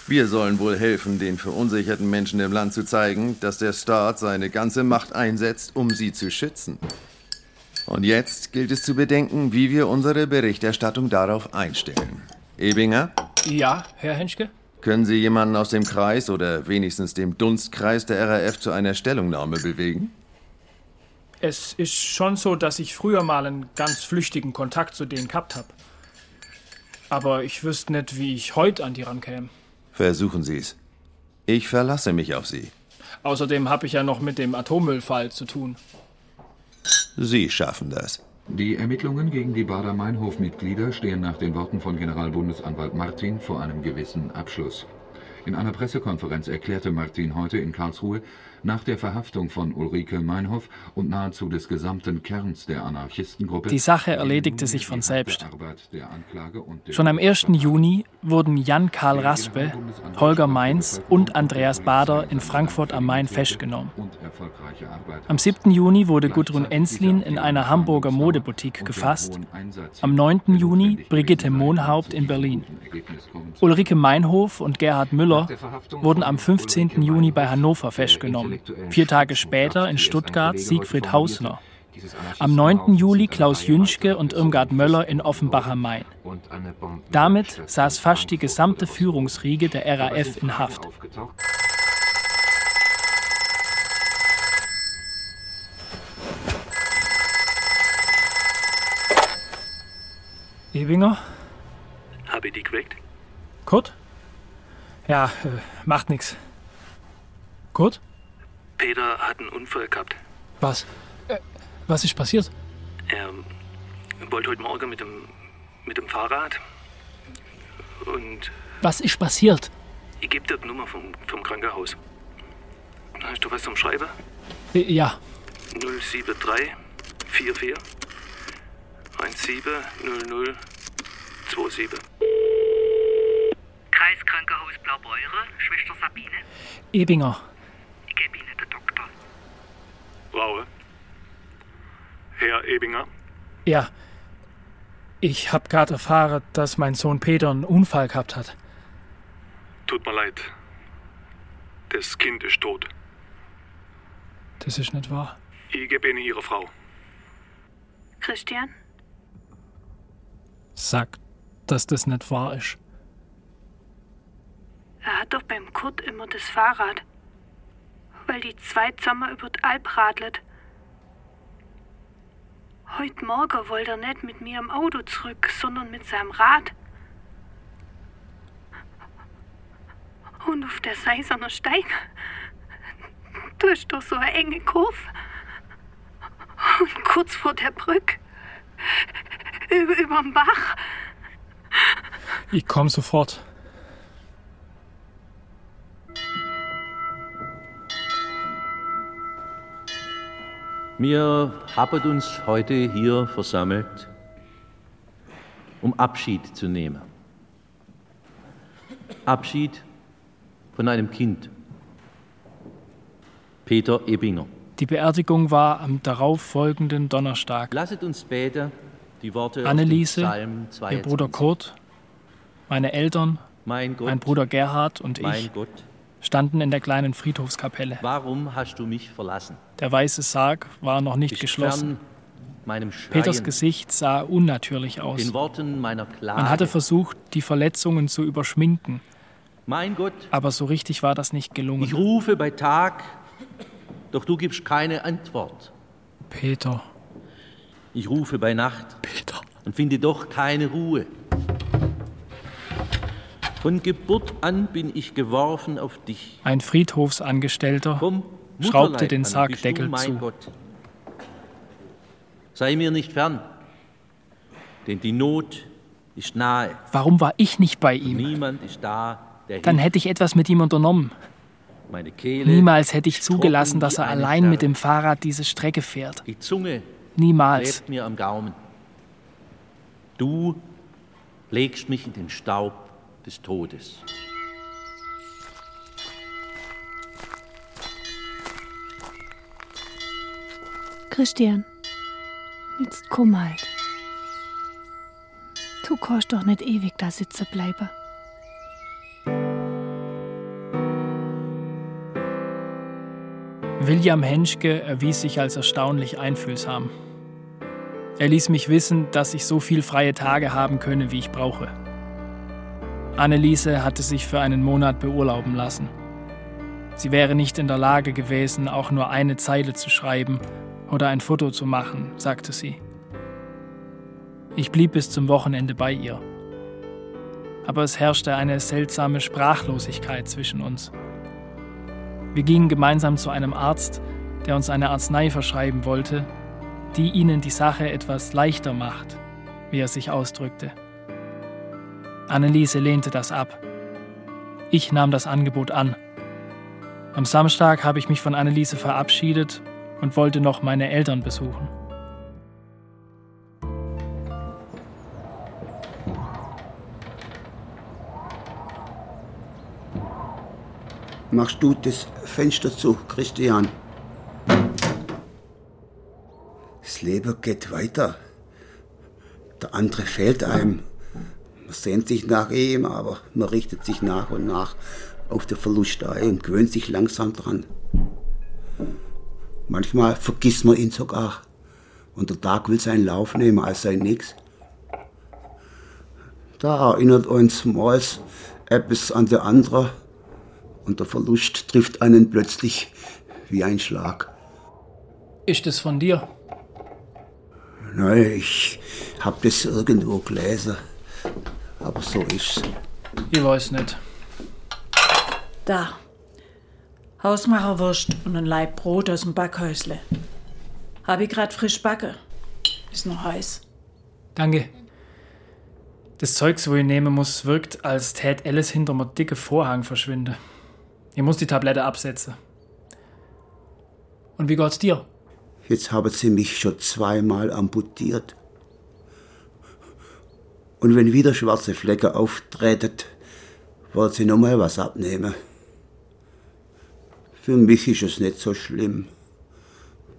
Wir sollen wohl helfen, den verunsicherten Menschen im Land zu zeigen, dass der Staat seine ganze Macht einsetzt, um sie zu schützen. Und jetzt gilt es zu bedenken, wie wir unsere Berichterstattung darauf einstellen. Ebinger, Ja, Herr Henschke? können Sie jemanden aus dem Kreis oder wenigstens dem Dunstkreis der RAF zu einer Stellungnahme bewegen? Es ist schon so, dass ich früher mal einen ganz flüchtigen Kontakt zu denen gehabt habe. Aber ich wüsste nicht, wie ich heute an die rankäme. Versuchen Sie es. Ich verlasse mich auf Sie. Außerdem habe ich ja noch mit dem Atommüllfall zu tun. Sie schaffen das. Die Ermittlungen gegen die Bader-Meinhof-Mitglieder stehen nach den Worten von Generalbundesanwalt Martin vor einem gewissen Abschluss. In einer Pressekonferenz erklärte Martin heute in Karlsruhe, nach der Verhaftung von Ulrike Meinhof und nahezu des gesamten Kerns der Anarchistengruppe Die Sache erledigte sich von selbst. Schon am 1. Juni wurden Jan Karl Raspe, Holger Mainz und Andreas Bader in Frankfurt am Main festgenommen. Am 7. Juni wurde Gudrun Enslin in einer Hamburger Modeboutique gefasst. Am 9. Juni Brigitte Mohnhaupt in Berlin. Ulrike Meinhof und Gerhard Müller wurden am 15. Juni bei Hannover festgenommen. Vier Tage später in Stuttgart Siegfried Hausner. Am 9. Juli Klaus Jünschke und Irmgard Möller in Offenbach am Main. Damit saß fast die gesamte Führungsriege der RAF in Haft. Ebinger? Habe ich die geweckt? Kurt? Ja, äh, macht nix. Kurt? Peter hat einen Unfall gehabt. Was? Was ist passiert? Er wollte heute Morgen mit dem, mit dem Fahrrad und Was ist passiert? ich gebe dir die Nummer vom, vom Krankenhaus. Hast du was zum Schreiben? Äh, Ja, 073 44 17 00 27. Kreiskrankenhaus Blaubeuren, Schwester Sabine. Ebinger. Ich gebe Ihnen den Doktor. Raue. Herr Ebinger. Ja. Ich hab gerade erfahren, dass mein Sohn Peter einen Unfall gehabt hat. Tut mir leid. Das Kind ist tot. Das ist nicht wahr. Ich gebe Ihnen Ihre Frau. Christian? Sag, dass das nicht wahr ist. Er hat doch beim Kurt immer das Fahrrad. Weil die zwei zusammen über die Alp radlet. Heute Morgen wollte er nicht mit mir im Auto zurück, sondern mit seinem Rad. Und auf der Seiserner Steig, ist doch so eine enge Kurve. Und kurz vor der Brücke, über, überm Bach, Ich komm sofort. Wir haben uns heute hier versammelt, um Abschied zu nehmen. Abschied von einem Kind. Peter Ebinger. Die Beerdigung war am darauffolgenden Donnerstag. Lasset uns später die Worte Anneliese, ihr Bruder 22. Kurt, meine Eltern, Mein Gott, mein Bruder Gerhard und ich Gott, standen in der kleinen Friedhofskapelle. warum hast du mich verlassen? Der weiße Sarg war noch nicht Bist geschlossen. Peters Gesicht sah unnatürlich aus. Man hatte versucht, die Verletzungen zu überschminken. Mein Gott, Aber so richtig war das nicht gelungen. ich rufe bei Tag, doch du gibst keine Antwort. Peter. Ich rufe bei Nacht Peter. und finde doch keine Ruhe. Von Geburt an bin ich geworfen auf dich. Ein Friedhofsangestellter schraubte den Sargdeckel zu. Gott. Sei mir nicht fern, denn die Not ist nahe. Warum war ich nicht bei ihm? Niemand ist da, der Dann hätte ich etwas mit ihm unternommen. Niemals hätte ich zugelassen, dass er allein mit dem Fahrrad diese Strecke fährt. Die Zunge Niemals. mir am Gaumen. Du legst mich in den Staub des Todes. Christian, jetzt komm halt. Du kannst doch nicht ewig da sitzen bleiben. William Henschke erwies sich als erstaunlich einfühlsam. Er ließ mich wissen, dass ich so viel freie Tage haben könne, wie ich brauche. Anneliese hatte sich für einen Monat beurlauben lassen. Sie wäre nicht in der Lage gewesen, auch nur eine Zeile zu schreiben, oder ein Foto zu machen, sagte sie. Ich blieb bis zum Wochenende bei ihr. Aber es herrschte eine seltsame Sprachlosigkeit zwischen uns. Wir gingen gemeinsam zu einem Arzt, der uns eine Arznei verschreiben wollte, die ihnen die Sache etwas leichter macht, wie er sich ausdrückte. Anneliese lehnte das ab. Ich nahm das Angebot an. Am Samstag habe ich mich von Anneliese verabschiedet und wollte noch meine Eltern besuchen. Machst du das Fenster zu, Christian? Das Leben geht weiter. Der andere fehlt einem. Man sehnt sich nach ihm, aber man richtet sich nach und nach auf den Verlust ein und gewöhnt sich langsam dran. Manchmal vergisst man ihn sogar. Und der Tag will seinen Lauf nehmen, als sei nix. Da erinnert uns mal etwas an der andere und der Verlust trifft einen plötzlich wie ein Schlag. Ist es von dir? Nein, ich hab das irgendwo gelesen. Aber so ist's. Ich weiß nicht. Da. Hausmacherwurst und ein Laib Brot aus dem Backhäusle. Hab ich grad frisch backe. Ist noch heiß. Danke. Das Zeugs, wo ich nehmen muss, wirkt, als tät Alice hinter mir dicke Vorhang verschwinde. Ich muss die Tablette absetzen. Und wie geht's dir? Jetzt haben sie mich schon zweimal amputiert. Und wenn wieder schwarze Flecken auftreten, wollen sie noch mal was abnehmen. Für mich ist es nicht so schlimm.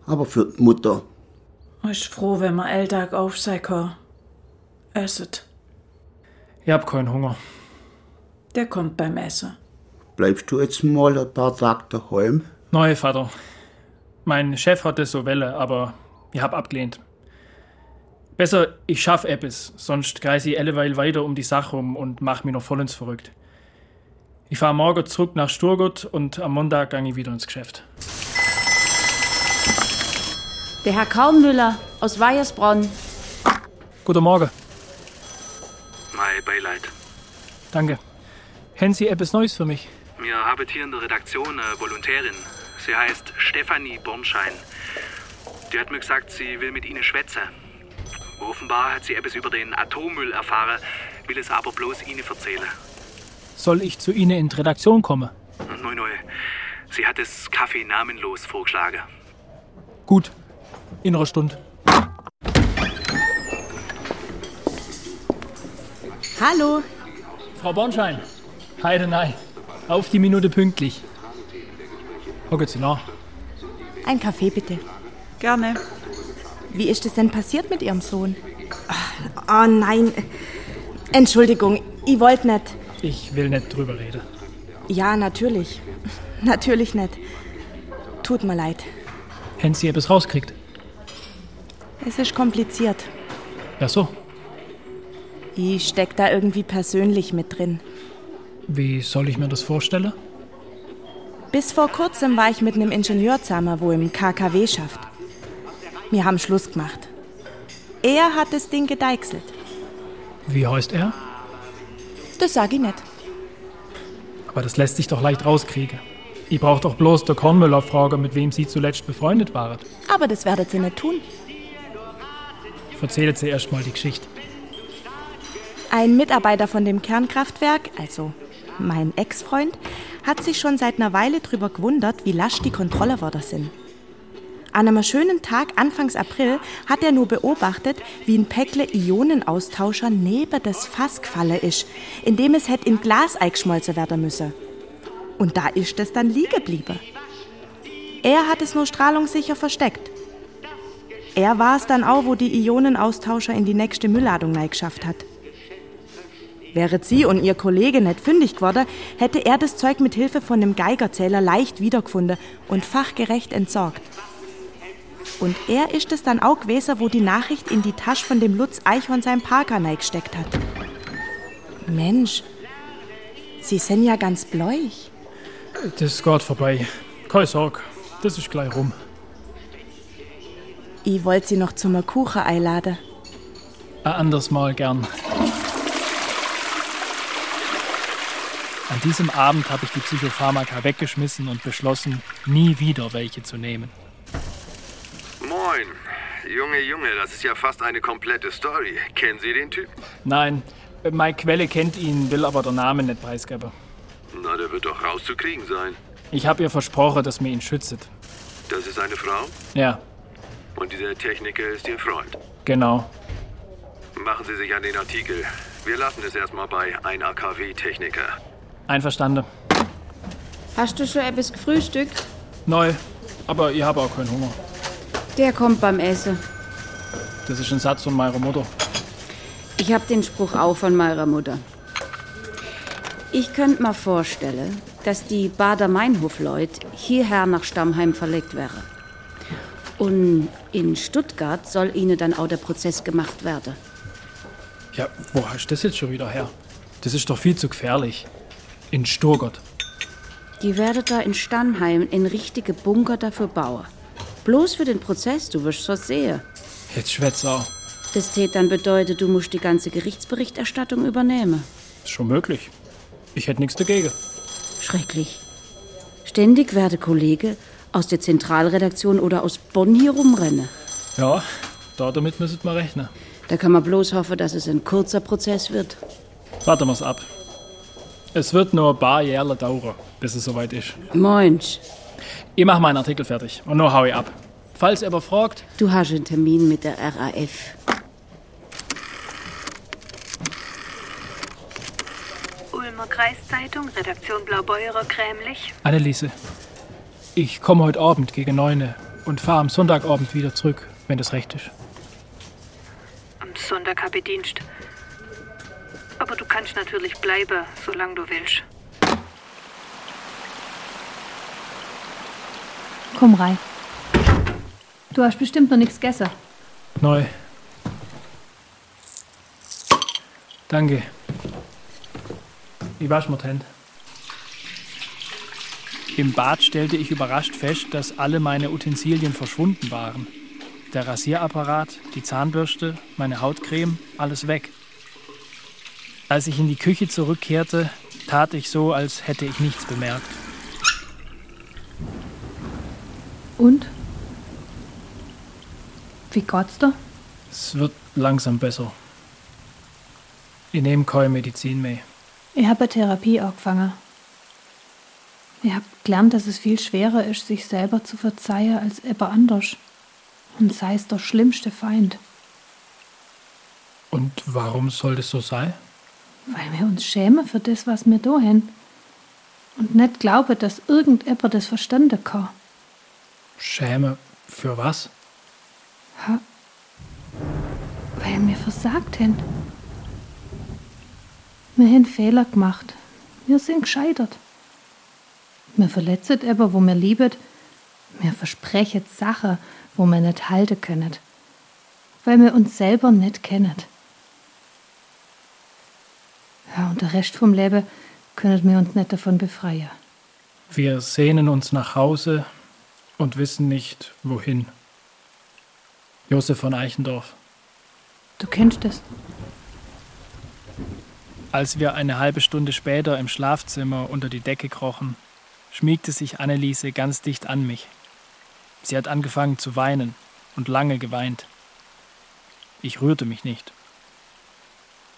Aber für die Mutter. Ich bin froh, wenn man Alltag auf kann. Esset. Ich hab keinen Hunger. Der kommt beim Essen. Bleibst du jetzt mal ein paar Tage daheim? Nein, Vater. Mein Chef hatte so Welle, aber ich hab abgelehnt. Besser, ich schaff etwas, sonst kreise ich alleweil weiter um die Sache rum und mach mich noch vollends verrückt. Ich fahre morgen zurück nach Sturgut und am Montag gang ich wieder ins Geschäft. Der Herr Kaumüller aus Weiersbronn. Guten Morgen. Mein Beileid. Danke. Haben Sie etwas Neues für mich? Wir haben hier in der Redaktion eine Volontärin. Sie heißt Stefanie Bornschein. Die hat mir gesagt, sie will mit Ihnen schwätzen. Offenbar hat sie etwas über den Atommüll erfahren, will es aber bloß Ihnen erzählen. Soll ich zu Ihnen in die Redaktion kommen? Neu, neu. Sie hat das Kaffee namenlos vorgeschlagen. Gut. In einer Stunde. Hallo. Frau Bornschein. Heide nein. Auf die Minute pünktlich. Hocken Sie nach. Ein Kaffee bitte. Gerne. Wie ist es denn passiert mit Ihrem Sohn? Oh nein. Entschuldigung, ich wollte nicht. Ich will nicht drüber reden. Ja, natürlich. Natürlich nicht. Tut mir leid. Haben Sie etwas rauskriegt? Es ist kompliziert. Ja, so. Ich steck da irgendwie persönlich mit drin. Wie soll ich mir das vorstellen? Bis vor kurzem war ich mit einem Ingenieur zusammen, wo im KKW schafft. Wir haben Schluss gemacht. Er hat das Ding gedeichselt. Wie heißt er? Das sag ich nicht. Aber das lässt sich doch leicht rauskriegen. Ich brauch doch bloß der Kornmüller fragen, mit wem Sie zuletzt befreundet waren. Aber das werdet ihr nicht tun. Erzählt Sie erst mal die Geschichte. Ein Mitarbeiter von dem Kernkraftwerk, also mein Ex-Freund, hat sich schon seit einer Weile drüber gewundert, wie lasch die Kontrollewörter sind. An einem schönen Tag Anfangs April hat er nur beobachtet, wie ein Päckle Ionenaustauscher neben das Fass gefallen ist, in dem es hätte in Glas eingeschmolzen werden müsse. Und da ist es dann liegen geblieben. Er hat es nur strahlungssicher versteckt. Er war es dann auch, wo die Ionenaustauscher in die nächste Müllladung geschafft hat. Wäret sie und ihr Kollege nicht fündig geworden, hätte er das Zeug mit Hilfe von dem Geigerzähler leicht wiedergefunden und fachgerecht entsorgt. Und er ist es dann auch gewesen, wo die Nachricht in die Tasche von dem Lutz Eichhorn sein Parker gesteckt hat. Mensch, Sie sind ja ganz bläuch. Das geht vorbei. Keine Sorge, das ist gleich rum. Ich wollte Sie noch zum Kuchen einladen. Ein anderes Mal gern. An diesem Abend habe ich die Psychopharmaka weggeschmissen und beschlossen, nie wieder welche zu nehmen. Moin. Junge, Junge, das ist ja fast eine komplette Story. Kennen Sie den Typ? Nein, meine Quelle kennt ihn, will aber der Name nicht preisgeben. Na, der wird doch rauszukriegen sein. Ich habe ihr versprochen, dass mir ihn schützt. Das ist eine Frau? Ja, Und dieser Techniker ist Ihr Freund. genau. Machen Sie sich an den Artikel. Wir lassen es erstmal bei ein AKW-Techniker. Einverstanden. Hast du schon etwas gefrühstückt? Neu, aber ich habe auch keinen Hunger. Der kommt beim Essen. Das ist ein Satz von meiner Mutter. Ich hab den Spruch auch von meiner Mutter. Ich könnte mir vorstellen, dass die Bader-Meinhof-Leute hierher nach Stammheim verlegt wären. Und in Stuttgart soll ihnen dann auch der Prozess gemacht werden. Ja, wo hast du das jetzt schon wieder her? Das ist doch viel zu gefährlich. In Sturgott. Die werden da in Stammheim einen richtigen Bunker dafür bauen. Bloß für den Prozess, du wirst das sehen. Jetzt schwätz auch. Das tät dann bedeuten, du musst die ganze Gerichtsberichterstattung übernehmen. Ist schon möglich. Ich hätte nichts dagegen. Schrecklich. Ständig werde Kollege aus der Zentralredaktion oder aus Bonn hier rumrennen. Ja, da damit müsstet man rechnen. Da kann man bloß hoffen, dass es ein kurzer Prozess wird. Warten wir's ab. Es wird nur ein paar Jahre dauern, bis es soweit ist. Moinsch. Ich mache meinen Artikel fertig und nur hau ich ab. Falls ihr aber fragt, Du hast einen Termin mit der RAF. Ulmer Kreiszeitung, Redaktion Blaubeurer, Krämlich. Anneliese, ich komme heute Abend gegen neune und fahre am Sonntagabend wieder zurück, wenn das recht ist. Am Sonntag habe ich Dienst. Aber du kannst natürlich bleiben, solange du willst. Komm rein. Du hast bestimmt noch nichts gegessen. Neu. Danke. Ich wasch mir die Hände. Im Bad stellte ich überrascht fest, dass alle meine Utensilien verschwunden waren. Der Rasierapparat, die Zahnbürste, meine Hautcreme, alles weg. Als ich in die Küche zurückkehrte, tat ich so, als hätte ich nichts bemerkt. Und? Wie geht's dir? Es wird langsam besser. Ich nehme keine Medizin mehr. Ich habe eine Therapie angefangen. Ich habe gelernt, dass es viel schwerer ist, sich selber zu verzeihen als jemand anders. Und sei es der schlimmste Feind. Und warum soll das so sein? Weil wir uns schämen für das, was wir da haben. Und nicht glauben, dass irgendjemand das verstanden kann. Schäme für was? Ha. Weil wir versagt haben. Wir haben Fehler gemacht. Wir sind gescheitert. Wir verletzen aber, wo wir lieben. Wir versprechen Sachen, wo wir nicht halten können. Weil wir uns selber nicht kennen. Ja, und der Rest vom Leben können wir uns nicht davon befreien. Wir sehnen uns nach Hause und wissen nicht, wohin. Josef von Eichendorff. Du kennst das. Als wir eine halbe Stunde später im Schlafzimmer unter die Decke krochen, schmiegte sich Anneliese ganz dicht an mich. Sie hat angefangen zu weinen und lange geweint. Ich rührte mich nicht.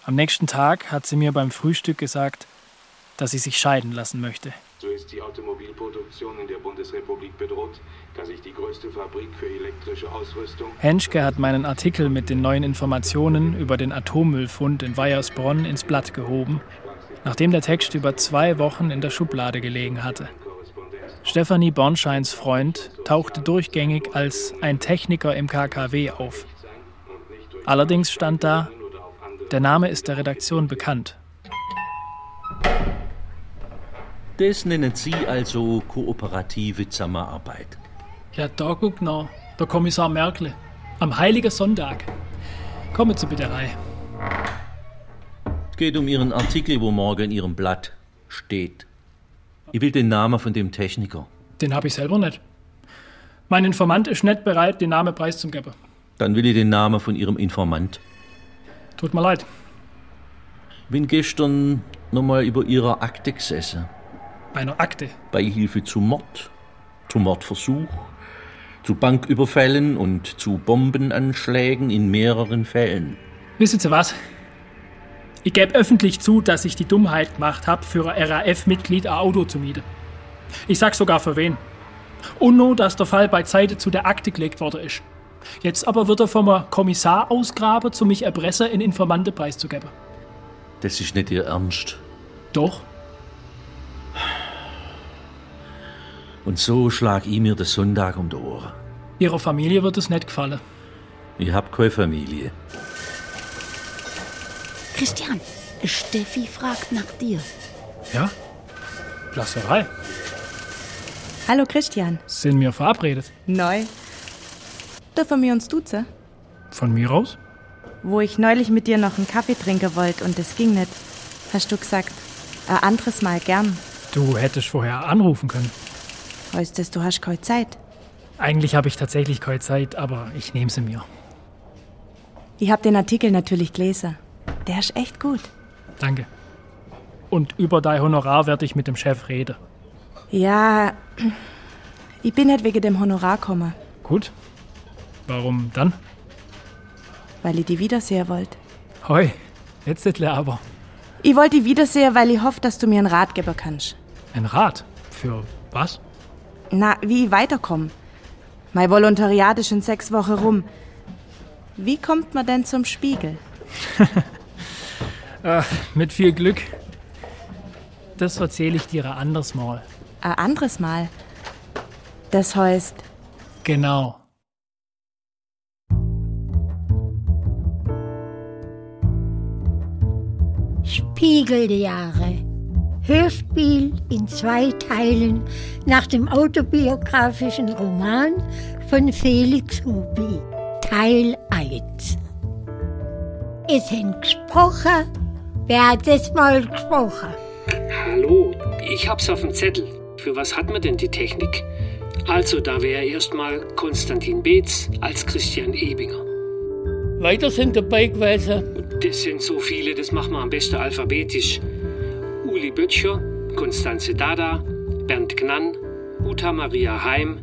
Am nächsten Tag hat sie mir beim Frühstück gesagt, dass sie sich scheiden lassen möchte. So ist die Automobilproduktion in der Bundesrepublik bedroht, da sich die größte Fabrik für elektrische Ausrüstung Henschke hat meinen Artikel mit den neuen Informationen über den Atommüllfund in Weiersbronn ins Blatt gehoben, nachdem der Text über zwei Wochen in der Schublade gelegen hatte. Stefanie Bornscheins Freund tauchte durchgängig als ein Techniker im KKW auf. Allerdings stand da, der Name ist der Redaktion bekannt. Das nennen Sie also kooperative Zusammenarbeit. Ja, da guck noch, der Kommissar Merkle. Am Heiligen Sonntag. Kommen Sie bitte rein. Es geht um Ihren Artikel, wo morgen in Ihrem Blatt steht. Ich will den Namen von dem Techniker. Den habe ich selber nicht. Mein Informant ist nicht bereit, den Namen preiszugeben. Dann will ich den Namen von Ihrem Informant. Tut mir leid. Bin gestern nochmal über Ihrer Akte gesessen. Bei einer Akte? Beihilfe zu Mord, zu Mordversuch, zu Banküberfällen und zu Bombenanschlägen in mehreren Fällen. Wissen Sie was? Ich gebe öffentlich zu, dass ich die Dummheit gemacht habe, für ein RAF-Mitglied ein Auto zu mieten. Ich sag sogar für wen. Und nur, dass der Fall bei Zeite zu der Akte gelegt worden ist. Jetzt aber wird er vom Kommissar ausgraben, zu mich erpressen, in Informante preiszugeben. Das ist nicht Ihr Ernst. Doch. Und so schlag ich mir den Sonntag um die Ohren. Ihrer Familie wird es nicht gefallen. Ich hab keine Familie. Christian, Steffi fragt nach dir. Ja? Lasserei. Hallo Christian. Sind wir verabredet? Neu. Dürfen wir uns duzen? Von mir aus? Wo ich neulich mit dir noch einen Kaffee trinken wollte und es ging nicht, hast du gesagt, ein anderes Mal gern. Du hättest vorher anrufen können. Heißt das, du hast keine Zeit? Eigentlich habe ich tatsächlich keine Zeit, aber ich nehme sie mir. Ich habe den Artikel natürlich gelesen. Der ist echt gut. Danke. Und über dein Honorar werde ich mit dem Chef reden. Ja, ich bin nicht wegen dem Honorar gekommen, Gut. Warum dann? weil ich die wiedersehen wollte. Hoi, jetzt nicht aber. Ich wollte die wiedersehen, weil ich hoffe, dass du mir einen Rat geben kannst. Ein Rat? Für was? Na, wie ich weiterkomme. Mein Volontariat ist in sechs Wochen rum. Wie kommt man denn zum Spiegel? Äh, mit viel Glück. Das erzähle ich dir ein anderes Mal. Ein anderes Mal. Das heißt, Genau. Spiegeljahre. Hörspiel in zwei Teilen nach dem autobiografischen Roman von Felix Hubi. Teil 1. Es sind gesprochen. Wer hat es mal gesprochen? Hallo, ich hab's auf dem Zettel. Für was hat man denn die Technik? Also, da wäre erstmal Konstantin Beetz als Christian Ebinger. Weiter sind dabei gewesen. Das sind so viele, das machen wir am besten alphabetisch. Uli Böttcher, Konstanze Dada, Bernd Gnann, Uta Maria Heim,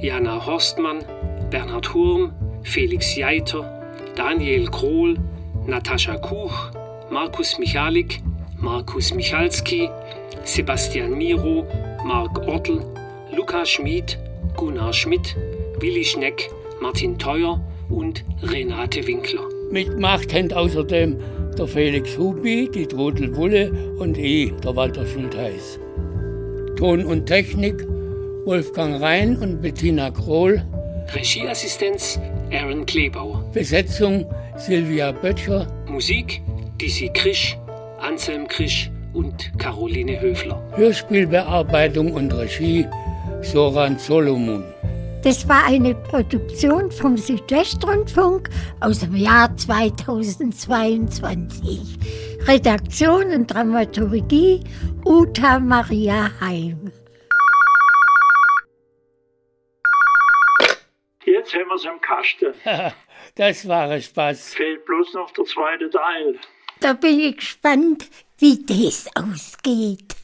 Jana Horstmann, Bernhard Hurm, Felix Jeiter, Daniel Krohl, Natascha Kuch, Markus Michalik, Markus Michalski, Sebastian Miro, Marc Ortl, Luca Schmid, Gunnar Schmidt, Willi Schneck, Martin Teuer und Renate Winkler. Mitgemacht haben außerdem der Felix Hubi, die Trudel Wulle und ich, der Walter Schultheiß. Ton und Technik Wolfgang Rhein und Bettina Krohl. Regieassistenz Aaron Klebauer. Besetzung Silvia Böttcher. Musik Dizzy Krisch, Anselm Krisch und Caroline Höfler. Hörspielbearbeitung und Regie Soran Solomon. Das war eine Produktion vom Südwestrundfunk aus dem Jahr 2022. Redaktion und Dramaturgie Uta Maria Heim. Jetzt haben wir es am Kasten. das war ein Spaß. Fehlt bloß noch der zweite Teil. Da bin ich gespannt, wie das ausgeht.